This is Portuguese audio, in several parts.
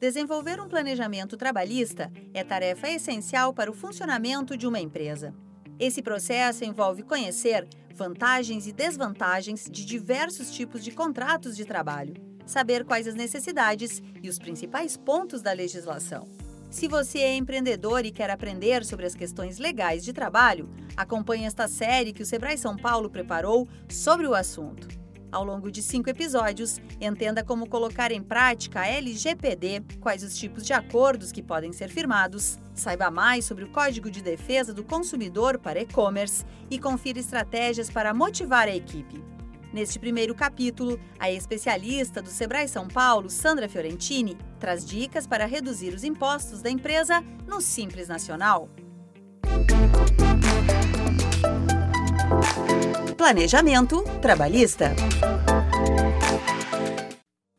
Desenvolver um planejamento trabalhista é tarefa essencial para o funcionamento de uma empresa. Esse processo envolve conhecer vantagens e desvantagens de diversos tipos de contratos de trabalho, saber quais as necessidades e os principais pontos da legislação. Se você é empreendedor e quer aprender sobre as questões legais de trabalho, acompanhe esta série que o Sebrae São Paulo preparou sobre o assunto. Ao longo de cinco episódios, entenda como colocar em prática a LGPD, quais os tipos de acordos que podem ser firmados, saiba mais sobre o Código de Defesa do Consumidor para e-commerce e confira estratégias para motivar a equipe. Neste primeiro capítulo, a especialista do Sebrae São Paulo, Sandra Fiorentini, traz dicas para reduzir os impostos da empresa no Simples Nacional. Planejamento Trabalhista.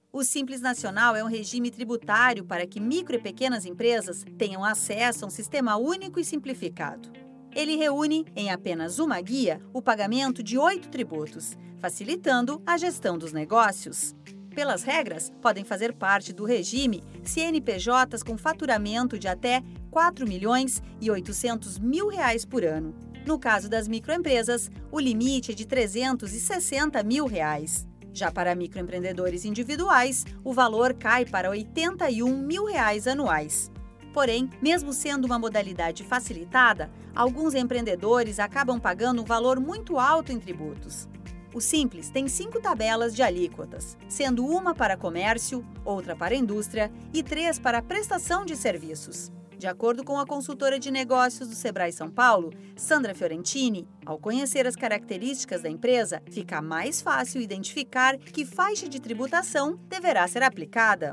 O Simples Nacional é um regime tributário para que micro e pequenas empresas tenham acesso a um sistema único e simplificado. Ele reúne, em apenas uma guia, o pagamento de oito tributos, facilitando a gestão dos negócios. Pelas regras, podem fazer parte do regime CNPJs com faturamento de até 4 milhões e 800 mil reais por ano, no caso das microempresas, o limite é de 360 mil reais. Já para microempreendedores individuais, o valor cai para 81 mil reais anuais. Porém, mesmo sendo uma modalidade facilitada, alguns empreendedores acabam pagando um valor muito alto em tributos. O Simples tem cinco tabelas de alíquotas, sendo uma para comércio, outra para indústria e três para prestação de serviços. De acordo com a consultora de negócios do Sebrae São Paulo, Sandra Fiorentini, ao conhecer as características da empresa, fica mais fácil identificar que faixa de tributação deverá ser aplicada.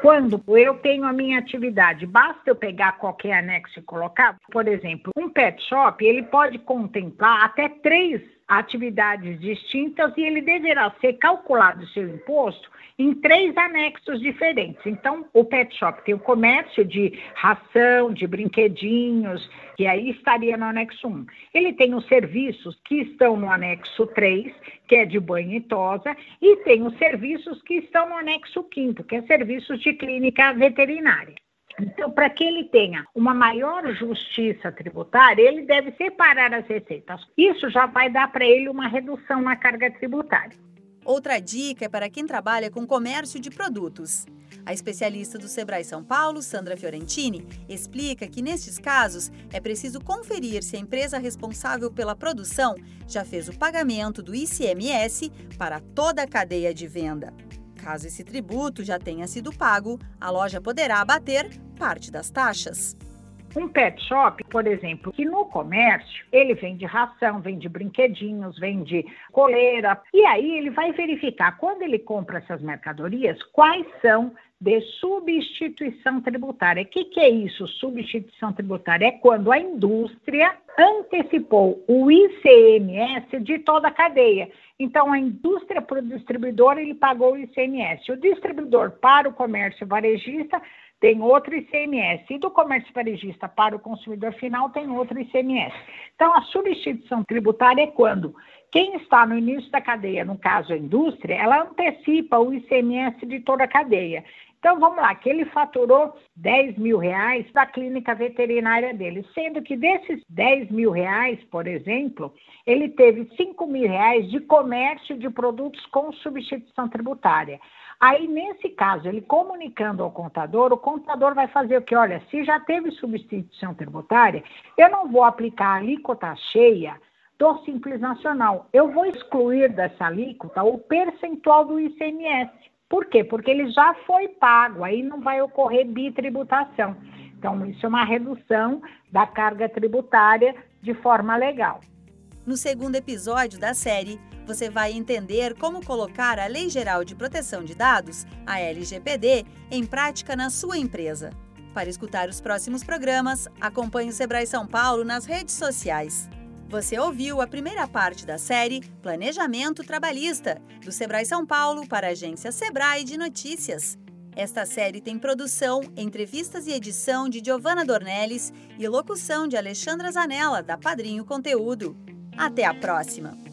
Quando eu tenho a minha atividade, basta eu pegar qualquer anexo e colocar, por exemplo, um pet shop, ele pode contemplar até três atividades distintas e ele deverá ser calculado o seu imposto em três anexos diferentes. Então, o pet shop tem o comércio de ração, de brinquedinhos, que aí estaria no anexo 1. Ele tem os serviços que estão no anexo 3, que é de banho e tosa, e tem os serviços que estão no anexo 5, que é serviços de clínica veterinária. Então, para que ele tenha uma maior justiça tributária, ele deve separar as receitas. Isso já vai dar para ele uma redução na carga tributária. Outra dica é para quem trabalha com comércio de produtos. A especialista do Sebrae São Paulo, Sandra Fiorentini, explica que nestes casos é preciso conferir se a empresa responsável pela produção já fez o pagamento do ICMS para toda a cadeia de venda. Caso esse tributo já tenha sido pago, a loja poderá abater parte das taxas. Um pet shop, por exemplo, que no comércio ele vende ração, vende brinquedinhos, vende coleira, e aí ele vai verificar quando ele compra essas mercadorias quais são de substituição tributária. O que, que é isso, substituição tributária? É quando a indústria antecipou o ICMS de toda a cadeia. Então, a indústria para o distribuidor, ele pagou o ICMS. O distribuidor para o comércio varejista tem outro ICMS. E do comércio varejista para o consumidor final tem outro ICMS. Então, a substituição tributária é quando quem está no início da cadeia, no caso a indústria, ela antecipa o ICMS de toda a cadeia. Então, vamos lá, que ele faturou 10 mil reais da clínica veterinária dele, sendo que desses 10 mil reais, por exemplo, ele teve 5 mil reais de comércio de produtos com substituição tributária. Aí, nesse caso, ele comunicando ao contador, o contador vai fazer o que? Olha, se já teve substituição tributária, eu não vou aplicar a alíquota cheia do Simples Nacional. Eu vou excluir dessa alíquota o percentual do ICMS. Por quê? Porque ele já foi pago, aí não vai ocorrer bitributação. Então, isso é uma redução da carga tributária de forma legal. No segundo episódio da série, você vai entender como colocar a Lei Geral de Proteção de Dados, a LGPD, em prática na sua empresa. Para escutar os próximos programas, acompanhe o Sebrae São Paulo nas redes sociais. Você ouviu a primeira parte da série Planejamento Trabalhista, do Sebrae São Paulo para a agência Sebrae de Notícias. Esta série tem produção, entrevistas e edição de Giovanna Dornelles e locução de Alexandra Zanella, da Padrinho Conteúdo. Até a próxima!